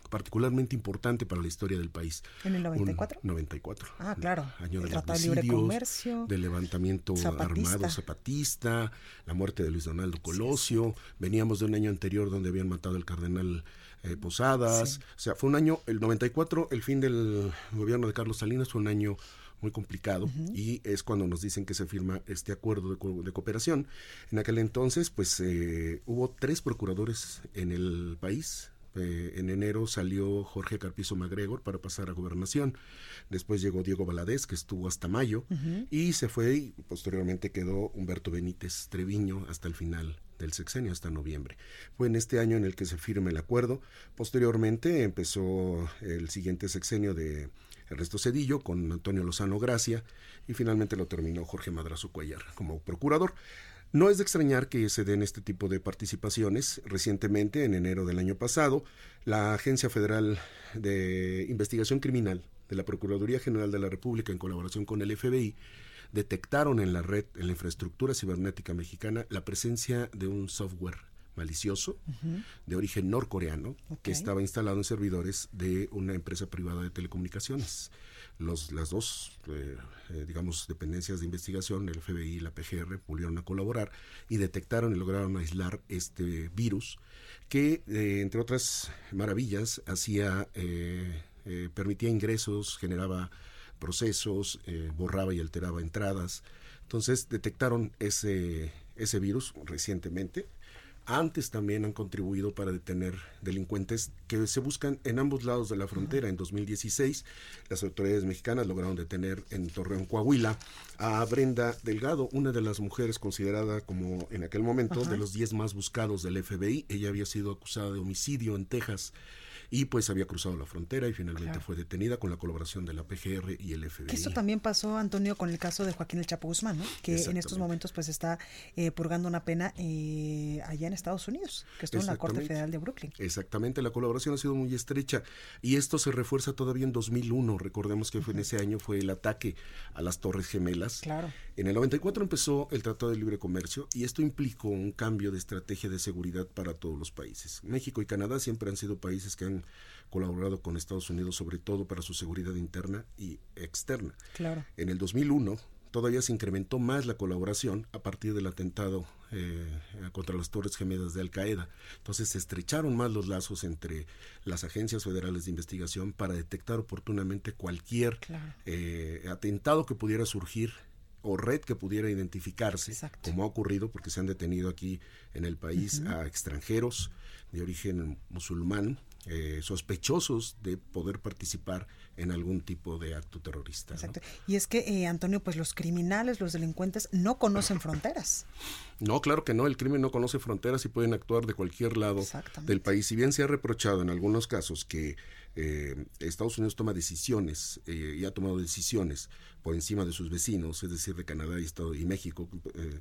particularmente importante para la historia del país. ¿En el 94? Un 94. Ah, claro. Año El de Tratado de Libre Comercio. del levantamiento Zapatista. armado zapatista, la muerte de Luis Donaldo Colosio. Veníamos de un año anterior donde habían matado al cardenal eh, Posadas. O sea, fue un año, el 94, el fin del gobierno de Carlos Salinas fue un año muy complicado y es cuando nos dicen que se firma este acuerdo de, co- de cooperación. En aquel entonces, pues eh, hubo tres procuradores en el país. Eh, en enero salió Jorge Carpizo MacGregor para pasar a gobernación. Después llegó Diego Valadez, que estuvo hasta mayo, y se fue y posteriormente quedó Humberto Benítez Treviño hasta el final del sexenio, hasta noviembre. Fue en este año en el que se firma el acuerdo. Posteriormente empezó el siguiente sexenio de Ernesto Cedillo con Antonio Lozano Gracia y finalmente lo terminó Jorge Madrazo Cuellar como procurador. No es de extrañar que se den este tipo de participaciones. Recientemente, en enero del año pasado, la Agencia Federal de Investigación Criminal de la Procuraduría General de la República, en colaboración con el FBI, detectaron en la red, en la infraestructura cibernética mexicana, la presencia de un software malicioso de origen norcoreano que estaba instalado en servidores de una empresa privada de telecomunicaciones. Los, las dos, eh, eh, digamos, dependencias de investigación, el FBI y la PGR, volvieron a colaborar y detectaron y lograron aislar este virus que, eh, entre otras maravillas, hacía, eh, permitía ingresos, generaba procesos, borraba y alteraba entradas. Entonces detectaron ese, ese virus recientemente. Antes también han contribuido para detener delincuentes que se buscan en ambos lados de la frontera. En 2016, las autoridades mexicanas lograron detener en Torreón, Coahuila, a Brenda Delgado, una de las mujeres considerada como en aquel momento Ajá. de los 10 más buscados del FBI. Ella había sido acusada de homicidio en Texas y pues había cruzado la frontera y finalmente Claro. fue detenida con la colaboración de la PGR y el FBI. Que esto también pasó, Antonio, con el caso de Joaquín El Chapo Guzmán, ¿no? que en estos momentos pues está eh, purgando una pena eh, allá en Estados Unidos, que estuvo en la Corte. Federal de Brooklyn. Exactamente, la colaboración ha sido muy estrecha y esto se refuerza todavía en 2001. Recordemos que fue en ese año fue el ataque a las Torres Gemelas. Claro. En el 94 empezó el Tratado de Libre Comercio y esto implicó un cambio de estrategia de seguridad para todos los países. México y Canadá siempre han sido países que han colaborado con Estados Unidos sobre todo para su seguridad interna y externa. Claro. En el 2001 todavía se incrementó más la colaboración a partir del atentado eh, contra las Torres Gemelas de Al Qaeda. Entonces se estrecharon más los lazos entre las agencias federales de investigación para detectar oportunamente cualquier Claro. eh, atentado que pudiera surgir o red que pudiera identificarse, como ha ocurrido porque se han detenido aquí en el país a extranjeros de origen musulmán eh, sospechosos de poder participar en algún tipo de acto terrorista. ¿no? Exacto. Y es que, eh, Antonio, pues los criminales, los delincuentes no conocen fronteras. No, claro que no, el crimen no conoce fronteras y pueden actuar de cualquier lado del país. Si bien se ha reprochado en algunos casos que eh, Estados Unidos toma decisiones eh, y ha tomado decisiones por encima de sus vecinos, es decir, de Canadá y, Estado, y México, eh,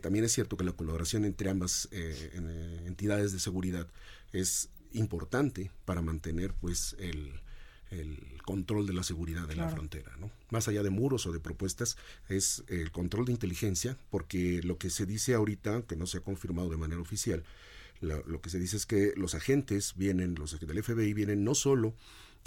también es cierto que la colaboración entre ambas eh, en, eh, entidades de seguridad es importante para mantener pues el, el control de la seguridad de la frontera, ¿no? Más allá de muros o de propuestas, es el control de inteligencia, porque lo que se dice ahorita, que no se ha confirmado de manera oficial, la- lo que se dice es que los agentes vienen, los agentes del FBI vienen no solo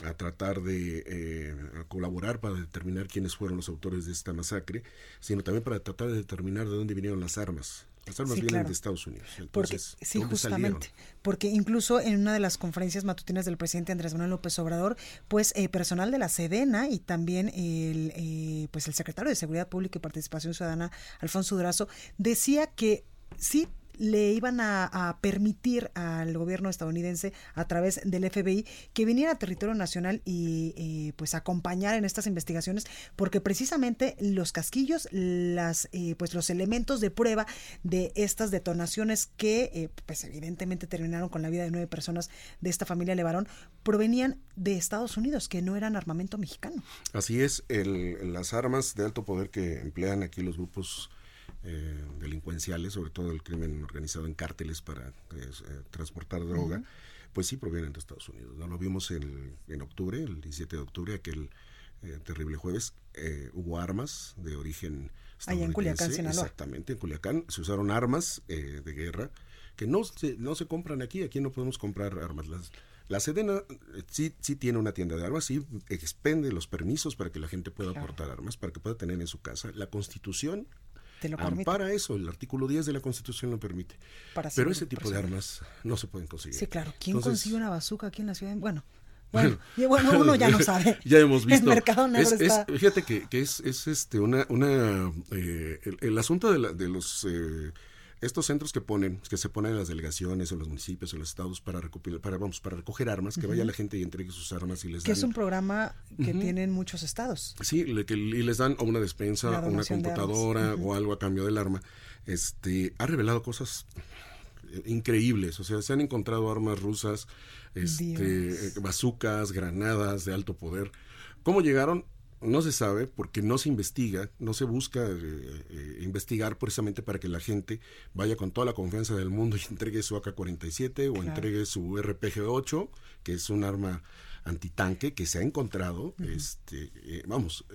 a tratar de eh, a colaborar para determinar quiénes fueron los autores de esta masacre, sino también para tratar de determinar de dónde vinieron las armas. Las armas Sí, vienen claro. de Estados Unidos. Porque, Entonces, sí, ¿dónde salieron? justamente. Porque incluso en una de las conferencias matutinas del presidente Andrés Manuel López Obrador, pues eh, personal de la Sedena y también el, eh, pues el secretario de Seguridad Pública y Participación Ciudadana, Alfonso Durazo, decía que sí le iban a, permitir al gobierno estadounidense a través del FBI que viniera a territorio nacional y eh, pues acompañar en estas investigaciones porque precisamente los casquillos las eh, pues los elementos de prueba de estas detonaciones que eh, pues evidentemente terminaron con la vida de nueve personas de esta familia Levarón provenían de Estados Unidos que no eran armamento mexicano. Así es, el- las armas de alto poder que emplean aquí los grupos eh, delincuenciales, sobre todo el crimen organizado en cárteles para transportar droga, pues sí provienen de Estados Unidos. ¿no? Lo vimos en, en octubre, el 17 de octubre, aquel terrible jueves, hubo armas de origen Allá en Culiacán, Sinaloa. Exactamente, en Culiacán se usaron armas de guerra que no se, no se compran aquí, aquí no podemos comprar armas. Las, la Sedena eh, sí, sí tiene una tienda de armas, sí expende los permisos para que la gente pueda aportar armas, para que pueda tener en su casa. La Constitución ampara eso, el artículo 10 de la Constitución lo permite. Pero ese tipo de armas no se pueden conseguir. Sí, claro. ¿Quién consigue una bazuca aquí en la ciudad? Bueno, bueno, bueno, uno ya no sabe. ya hemos visto. El mercado negro está... fíjate que, que, es, es este una, una eh, el, asunto de, la, de los eh, estos centros que ponen, que se ponen en las delegaciones o los municipios o los estados para recopilar, para vamos, para recoger armas, que vaya la gente y entregue sus armas y les que es un programa que tienen muchos estados. Sí, le, que, y les dan una despensa, o una computadora o algo a cambio del arma. Este ha revelado cosas eh, increíbles, o sea, se han encontrado armas rusas, este, bazucas, granadas de alto poder. ¿Cómo llegaron? No se sabe porque no se investiga, no se busca eh, eh, investigar precisamente para que la gente vaya con toda la confianza del mundo y entregue su AK-47 o entregue su RPG-8, que es un arma antitanque que se ha encontrado, este, eh, vamos,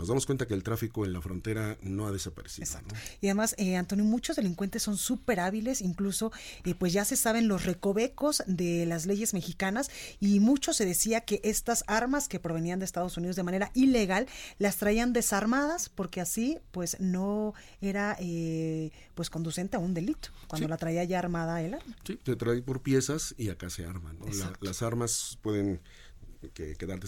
nos damos cuenta que el tráfico en la frontera no ha desaparecido. Exacto. Y además, eh, Antonio, muchos delincuentes son súper hábiles, incluso eh, pues ya se saben los recovecos de las leyes mexicanas y mucho se decía que estas armas que provenían de Estados Unidos de manera ilegal las traían desarmadas porque así pues no era eh, pues conducente a un delito cuando la traía ya armada el arma. Sí, te trae por piezas y acá se arman. las armas pueden que quedar,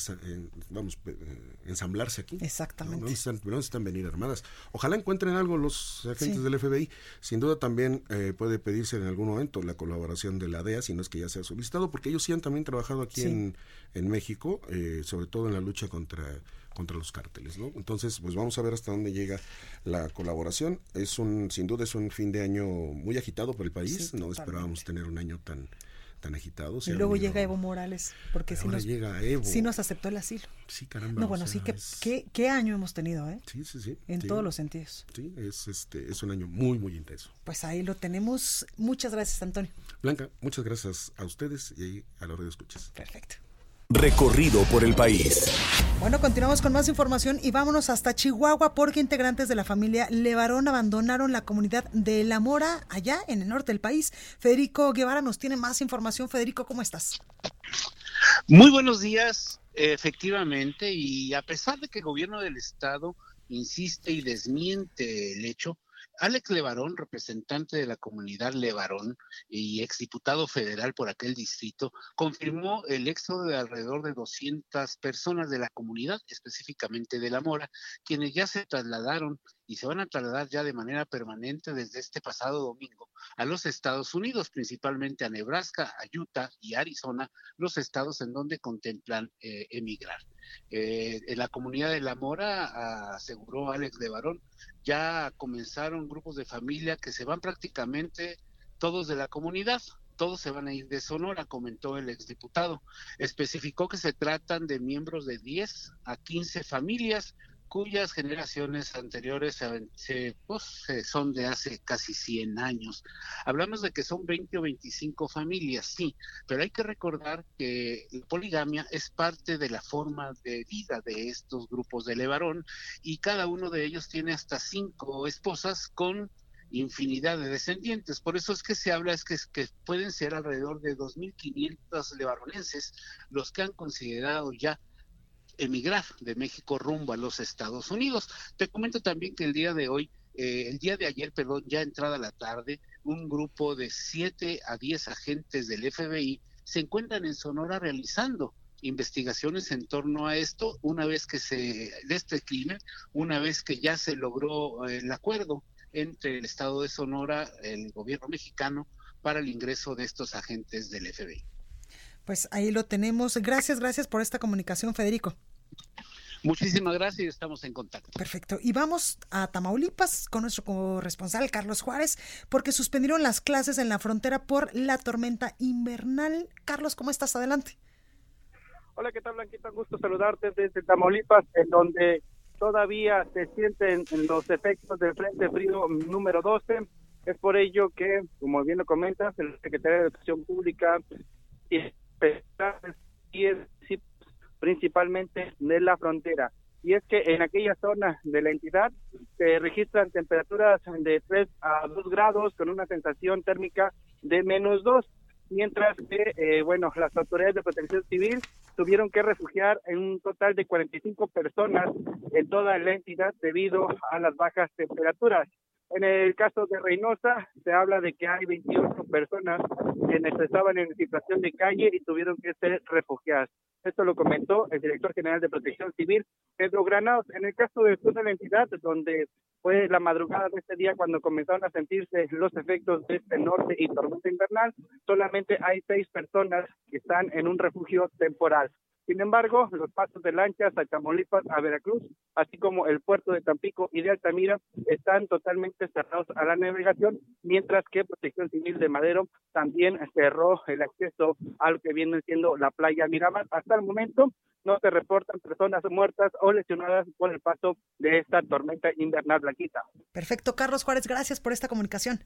vamos, eh, ensamblarse aquí. Exactamente. No, necesitan, venir armadas. Ojalá encuentren algo los agentes del FBI. Sin duda también eh, puede pedirse en algún momento la colaboración de la DEA, si no es que ya se ha solicitado, porque ellos sí han también trabajado aquí en, en, México, eh, sobre todo en la lucha contra contra los cárteles, ¿no? Entonces, pues vamos a ver hasta dónde llega la colaboración. Es un, sin duda, es un fin de año muy agitado por el país. no esperábamos tener un año tan tan agitados. Y luego llega Evo Morales, porque si nos, llega Evo. sí nos aceptó el asilo. Sí, caramba. No, bueno, sí, que, ¿qué, ¿qué, año hemos tenido, ¿eh? Sí, sí, sí. En todos los sentidos. Sí, es, este, es un año muy, muy intenso. Pues ahí lo tenemos. Muchas gracias, Antonio. Blanca, muchas gracias a ustedes y a la red de escuchas. Perfecto. Recorrido por el país. Bueno, continuamos con más información y vámonos hasta Chihuahua porque integrantes de la familia Levarón abandonaron la comunidad de La Mora allá en el norte del país. Federico Guevara nos tiene más información. Federico, ¿cómo estás? Muy buenos días, efectivamente, y a pesar de que el gobierno del estado insiste y desmiente el hecho, Alex Levarón, representante de la comunidad Levarón y exdiputado federal por aquel distrito, confirmó el éxodo de alrededor de 200 personas de la comunidad, específicamente de La Mora, quienes ya se trasladaron y se van a trasladar ya de manera permanente desde este pasado domingo a los Estados Unidos, principalmente a Nebraska, a Utah y Arizona, los estados en donde contemplan eh, emigrar. Eh, en la comunidad de La Mora, aseguró Alex de Barón, ya comenzaron grupos de familia que se van prácticamente todos de la comunidad, todos se van a ir de Sonora, comentó el exdiputado. Especificó que se tratan de miembros de 10 a 15 familias cuyas generaciones anteriores se, pues, son de hace casi 100 años. Hablamos de que son 20 o 25 familias, sí, pero hay que recordar que la poligamia es parte de la forma de vida de estos grupos de Levarón y cada uno de ellos tiene hasta cinco esposas con infinidad de descendientes. Por eso es que se habla es que, que pueden ser alrededor de 2.500 levaronenses los que han considerado ya emigrar de México rumbo a los Estados Unidos. Te comento también que el día de hoy, eh, el día de ayer, perdón, ya entrada la tarde, un grupo de 7 a 10 agentes del FBI se encuentran en Sonora realizando investigaciones en torno a esto, una vez que se, de este crimen, una vez que ya se logró eh, el acuerdo entre el Estado de Sonora, el gobierno mexicano, para el ingreso de estos agentes del FBI. Pues ahí lo tenemos. Gracias, gracias por esta comunicación, Federico. Muchísimas gracias y estamos en contacto. Perfecto. Y vamos a Tamaulipas con nuestro corresponsal Carlos Juárez, porque suspendieron las clases en la frontera por la tormenta invernal. Carlos, ¿cómo estás? Adelante. Hola, ¿qué tal, Blanquita? Un gusto saludarte desde Tamaulipas, en donde todavía se sienten los efectos del Frente Frío número 12. Es por ello que, como bien lo comentas, el secretario de Educación Pública y principalmente de la frontera. Y es que en aquella zona de la entidad se registran temperaturas de 3 a 2 grados con una sensación térmica de menos 2 mientras que, eh, bueno, las autoridades de protección civil tuvieron que refugiar en un total de 45 personas en toda la entidad debido a las bajas temperaturas. En el caso de Reynosa, se habla de que hay 28 personas quienes estaban en situación de calle y tuvieron que ser refugiadas. Esto lo comentó el director general de Protección Civil, Pedro Granados. En el caso de toda la entidad, donde fue la madrugada de este día cuando comenzaron a sentirse los efectos de este norte y tormenta invernal, solamente hay seis personas que están en un refugio temporal. Sin embargo, los pasos de lanchas a Tamaulipas, a Veracruz, así como el puerto de Tampico y de Altamira están totalmente cerrados a la navegación, mientras que Protección Civil de Madero también cerró el acceso a lo que viene siendo la playa Miramar. Hasta el momento no se reportan personas muertas o lesionadas por el paso de esta tormenta invernal blanquita. Perfecto, Carlos Juárez, gracias por esta comunicación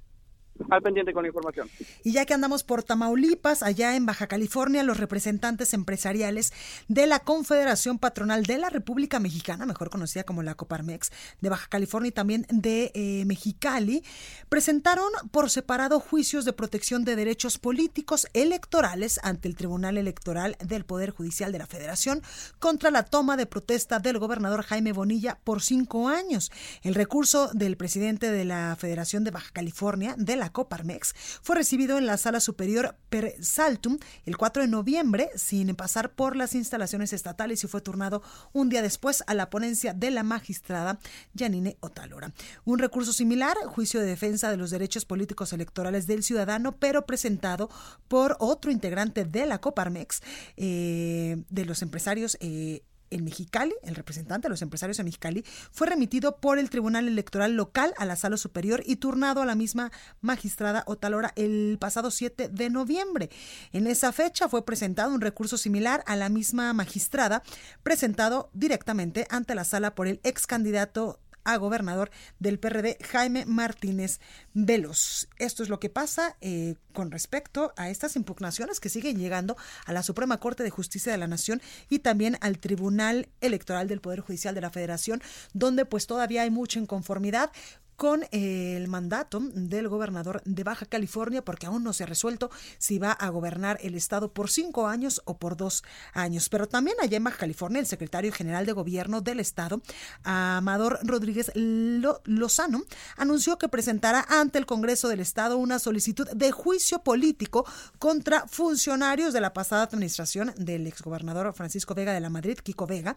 al pendiente con la información. Y ya que andamos por Tamaulipas, allá en Baja California, los representantes empresariales de la Confederación Patronal de la República Mexicana, mejor conocida como la Coparmex, de Baja California y también de eh, Mexicali, presentaron por separado juicios de protección de derechos políticos electorales ante el Tribunal Electoral del Poder Judicial de la Federación contra la toma de protesta del gobernador Jaime Bonilla por cinco años. El recurso del presidente de la Federación de Baja California, de la Coparmex, fue recibido en la Sala Superior Per Saltum el 4 de noviembre sin pasar por las instalaciones estatales y fue turnado un día después a la ponencia de la magistrada Janine Otalora. Un recurso similar, juicio de defensa de los derechos políticos electorales del ciudadano, pero presentado por otro integrante de la Coparmex, eh, de los empresarios eh, en Mexicali, el representante de los empresarios en Mexicali, fue remitido por el Tribunal Electoral Local a la Sala Superior y turnado a la misma magistrada Otalora el pasado 7 de noviembre. En esa fecha fue presentado un recurso similar a la misma magistrada, presentado directamente ante la sala por el ex candidato a gobernador del PRD, Jaime Martínez Velos. Esto es lo que pasa eh, con respecto a estas impugnaciones que siguen llegando a la Suprema Corte de Justicia de la Nación y también al Tribunal Electoral del Poder Judicial de la Federación, donde pues todavía hay mucha inconformidad con el mandato del gobernador de Baja California, porque aún no se ha resuelto si va a gobernar el estado por cinco años o por dos años. Pero también allá en Baja California, el secretario general de gobierno del estado, Amador Rodríguez Lozano, anunció que presentará ante el Congreso del Estado una solicitud de juicio político contra funcionarios de la pasada administración del exgobernador Francisco Vega de la Madrid, Kiko Vega,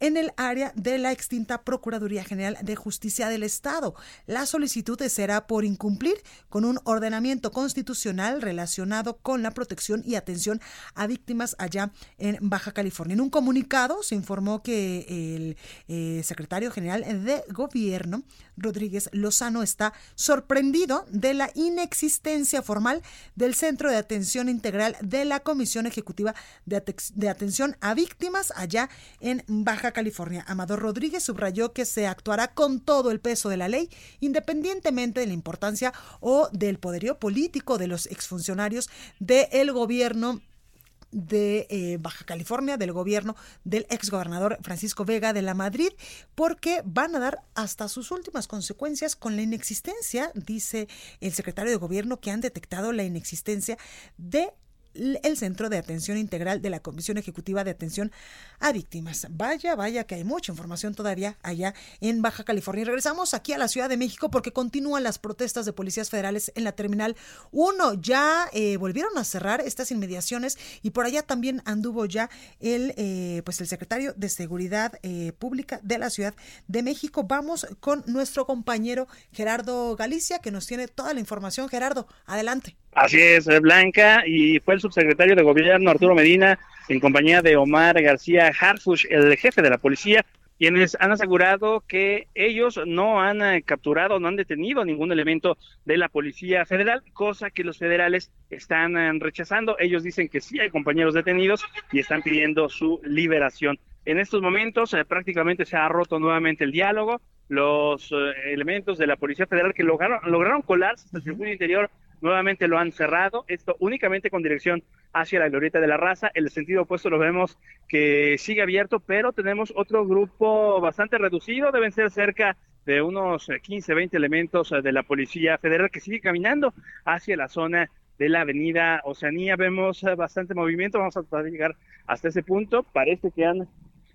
en el área de la extinta Procuraduría General de Justicia del Estado. La solicitud será por incumplir con un ordenamiento constitucional relacionado con la protección y atención a víctimas allá en Baja California. En un comunicado se informó que el eh, secretario general de Gobierno, Rodríguez Lozano, está sorprendido de la inexistencia formal del Centro de Atención Integral de la Comisión Ejecutiva de, Atención a Víctimas allá en Baja California. Amador Rodríguez subrayó que se actuará con todo el peso de la ley independientemente de la importancia o del poderío político de los exfuncionarios del gobierno de eh, Baja California, del gobierno del exgobernador Francisco Vega de la Madrid, porque van a dar hasta sus últimas consecuencias con la inexistencia, dice el secretario de gobierno, que han detectado la inexistencia de el Centro de Atención Integral de la Comisión Ejecutiva de Atención a Víctimas. Vaya, vaya que hay mucha información todavía allá en Baja California. Y regresamos aquí a la Ciudad de México porque continúan las protestas de policías federales en la Terminal 1. Ya eh, volvieron a cerrar estas inmediaciones y por allá también anduvo ya el, eh, pues el secretario de Seguridad eh, Pública de la Ciudad de México. Vamos con nuestro compañero Gerardo Galicia que nos tiene toda la información. Gerardo, adelante. Así es, Blanca, y fue el subsecretario de Gobierno Arturo Medina, en compañía de Omar García Harfush, el jefe de la policía, quienes han asegurado que ellos no han eh, capturado, no han detenido ningún elemento de la Policía Federal, cosa que los federales están eh, rechazando. Ellos dicen que sí hay compañeros detenidos y están pidiendo su liberación. En estos momentos eh, prácticamente se ha roto nuevamente el diálogo. Los eh, elementos de la Policía Federal que lograron, lograron colarse hasta el circuito interior nuevamente lo han cerrado, esto únicamente con dirección hacia la glorieta de la raza, el sentido opuesto lo vemos que sigue abierto, pero tenemos otro grupo bastante reducido, deben ser cerca de unos 15, 20 elementos de la Policía Federal que sigue caminando hacia la zona de la avenida Oceanía. Vemos bastante movimiento, vamos a tratar de llegar hasta ese punto. Parece que han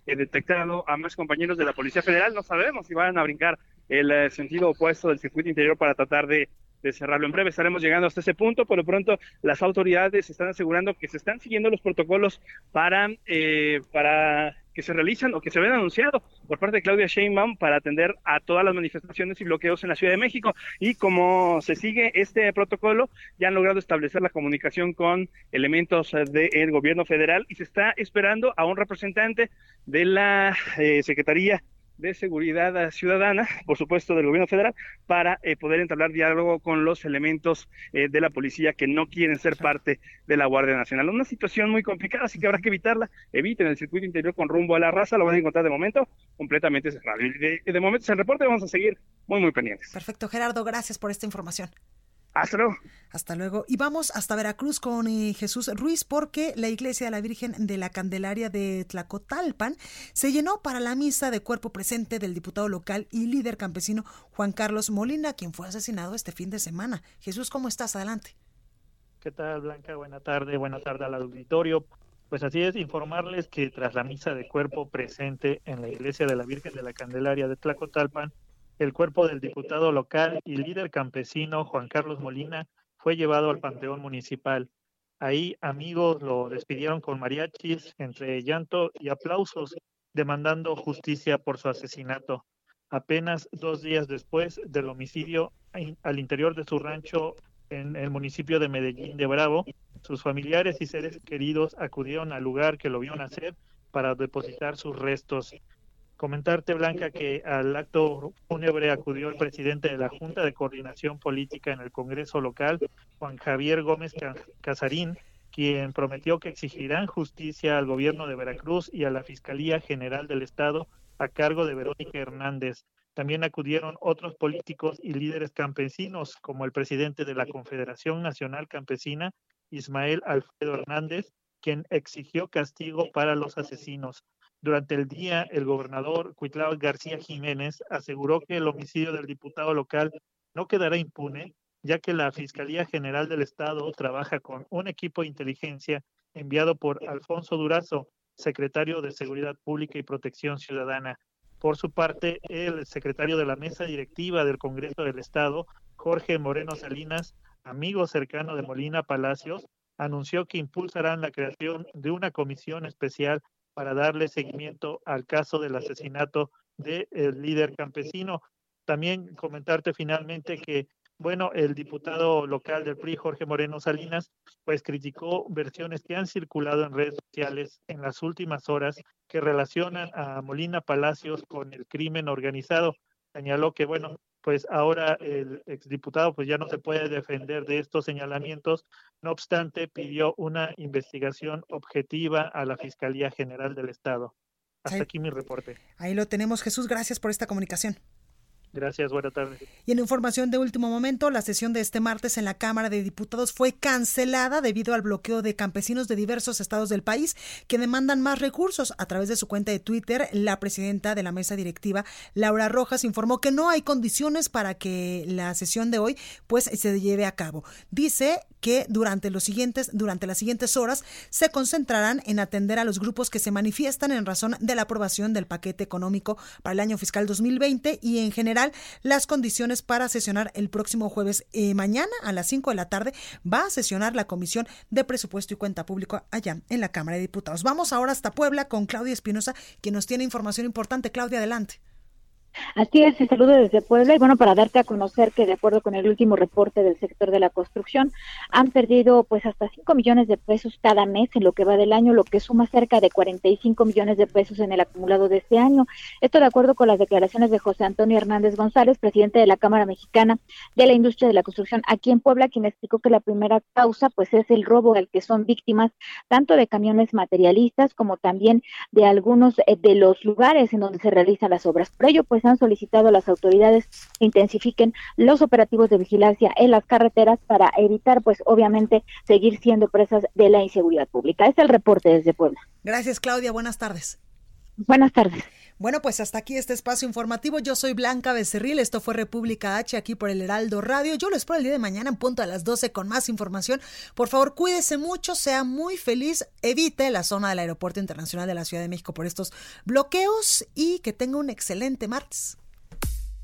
eh, detectado a más compañeros de la Policía Federal. No sabemos si van a brincar el eh, sentido opuesto del circuito interior para tratar de, de, cerrarlo. En breve estaremos llegando hasta ese punto. Por lo pronto, las autoridades están asegurando que se están siguiendo los protocolos para, eh, para que se realizan o que se ven anunciado por parte de Claudia Sheinbaum para atender a todas las manifestaciones y bloqueos en la Ciudad de México. Y como se sigue este protocolo, ya han logrado establecer la comunicación con elementos del gobierno federal y se está esperando a un representante de la eh, Secretaría de Seguridad Ciudadana, por supuesto del gobierno federal, para eh, poder entablar diálogo con los elementos eh, de la policía que no quieren ser parte de la Guardia Nacional. Una situación muy complicada, así que habrá que evitarla. Eviten el circuito interior con rumbo a la raza, lo van a encontrar de momento completamente cerrado. De momento es el reporte, vamos a seguir muy, muy pendientes. Perfecto, Gerardo, gracias por esta información. Hasta luego. Hasta luego. Y vamos hasta Veracruz con eh, Jesús Ruiz porque la iglesia de la Virgen de la Candelaria de Tlacotalpan se llenó para la misa de cuerpo presente del diputado local y líder campesino Juan Carlos Molina, quien fue asesinado este fin de semana. Jesús, ¿cómo estás? Adelante. ¿Qué tal, Blanca? Buena tarde, buena tarde al auditorio. Pues así es, informarles que tras la misa de cuerpo presente en la iglesia de la Virgen de la Candelaria de Tlacotalpan, el cuerpo del diputado local y líder campesino Juan Carlos Molina fue llevado al Panteón Municipal. Ahí amigos lo despidieron con mariachis, entre llanto y aplausos, demandando justicia por su asesinato. Apenas dos días después del homicidio al interior de su rancho en el municipio de Medellín de Bravo, sus familiares y seres queridos acudieron al lugar que lo vio nacer para depositar sus restos. Comentarte, Blanca, que al acto fúnebre acudió el presidente de la Junta de Coordinación Política en el Congreso local, Juan Javier Gómez Casarín, quien prometió que exigirán justicia al gobierno de Veracruz y a la Fiscalía General del Estado a cargo de Verónica Hernández. También acudieron otros políticos y líderes campesinos, como el presidente de la Confederación Nacional Campesina, Ismael Alfredo Hernández, quien exigió castigo para los asesinos. Durante el día, el gobernador Cuitlao García Jiménez aseguró que el homicidio del diputado local no quedará impune, ya que la Fiscalía General del Estado trabaja con un equipo de inteligencia enviado por Alfonso Durazo, secretario de Seguridad Pública y Protección Ciudadana. Por su parte, el secretario de la mesa directiva del Congreso del Estado, Jorge Moreno Salinas, amigo cercano de Molina Palacios, anunció que impulsarán la creación de una comisión especial para darle seguimiento al caso del asesinato del líder campesino. También comentarte finalmente que, bueno, el diputado local del PRI, Jorge Moreno Salinas, pues criticó versiones que han circulado en redes sociales en las últimas horas que relacionan a Molina Palacios con el crimen organizado. Señaló que, bueno, pues ahora el exdiputado pues ya no se puede defender de estos señalamientos. No obstante, pidió una investigación objetiva a la Fiscalía General del Estado. Hasta aquí mi reporte. Ahí lo tenemos, Jesús. Gracias por esta comunicación. Gracias, buena tarde. Y en información de último momento, la sesión de este martes en la Cámara de Diputados fue cancelada debido al bloqueo de campesinos de diversos estados del país que demandan más recursos. A través de su cuenta de Twitter, la presidenta de la mesa directiva, Laura Rojas, informó que no hay condiciones para que la sesión de hoy pues se lleve a cabo. Dice que durante los siguientes durante las siguientes horas se concentrarán en atender a los grupos que se manifiestan en razón de la aprobación del paquete económico para el año fiscal 2020 y en general las condiciones para sesionar el próximo jueves eh, mañana a las 5 de la tarde va a sesionar la Comisión de Presupuesto y Cuenta Pública allá en la Cámara de Diputados. Vamos ahora hasta Puebla con Claudia Espinosa, que nos tiene información importante. Claudia, adelante. Así es, y saludo desde Puebla y bueno, para darte a conocer que de acuerdo con el último reporte del sector de la construcción, han perdido pues hasta 5 millones de pesos cada mes en lo que va del año, lo que suma cerca de 45 millones de pesos en el acumulado de este año. Esto de acuerdo con las declaraciones de José Antonio Hernández González, presidente de la Cámara Mexicana de la Industria de la Construcción aquí en Puebla, quien explicó que la primera causa pues es el robo al que son víctimas tanto de camiones materialistas como también de algunos eh, de los lugares en donde se realizan las obras. Por ello, pues han solicitado a las autoridades que intensifiquen los operativos de vigilancia en las carreteras para evitar, pues obviamente, seguir siendo presas de la inseguridad pública. Este es el reporte desde Puebla. Gracias, Claudia. Buenas tardes. Buenas tardes. Bueno, pues hasta aquí este espacio informativo. Yo soy Blanca Becerril. Esto fue República H aquí por el Heraldo Radio. Yo lo espero el día de mañana en punto a las 12 con más información. Por favor, cuídese mucho, sea muy feliz, evite la zona del Aeropuerto Internacional de la Ciudad de México por estos bloqueos y que tenga un excelente martes.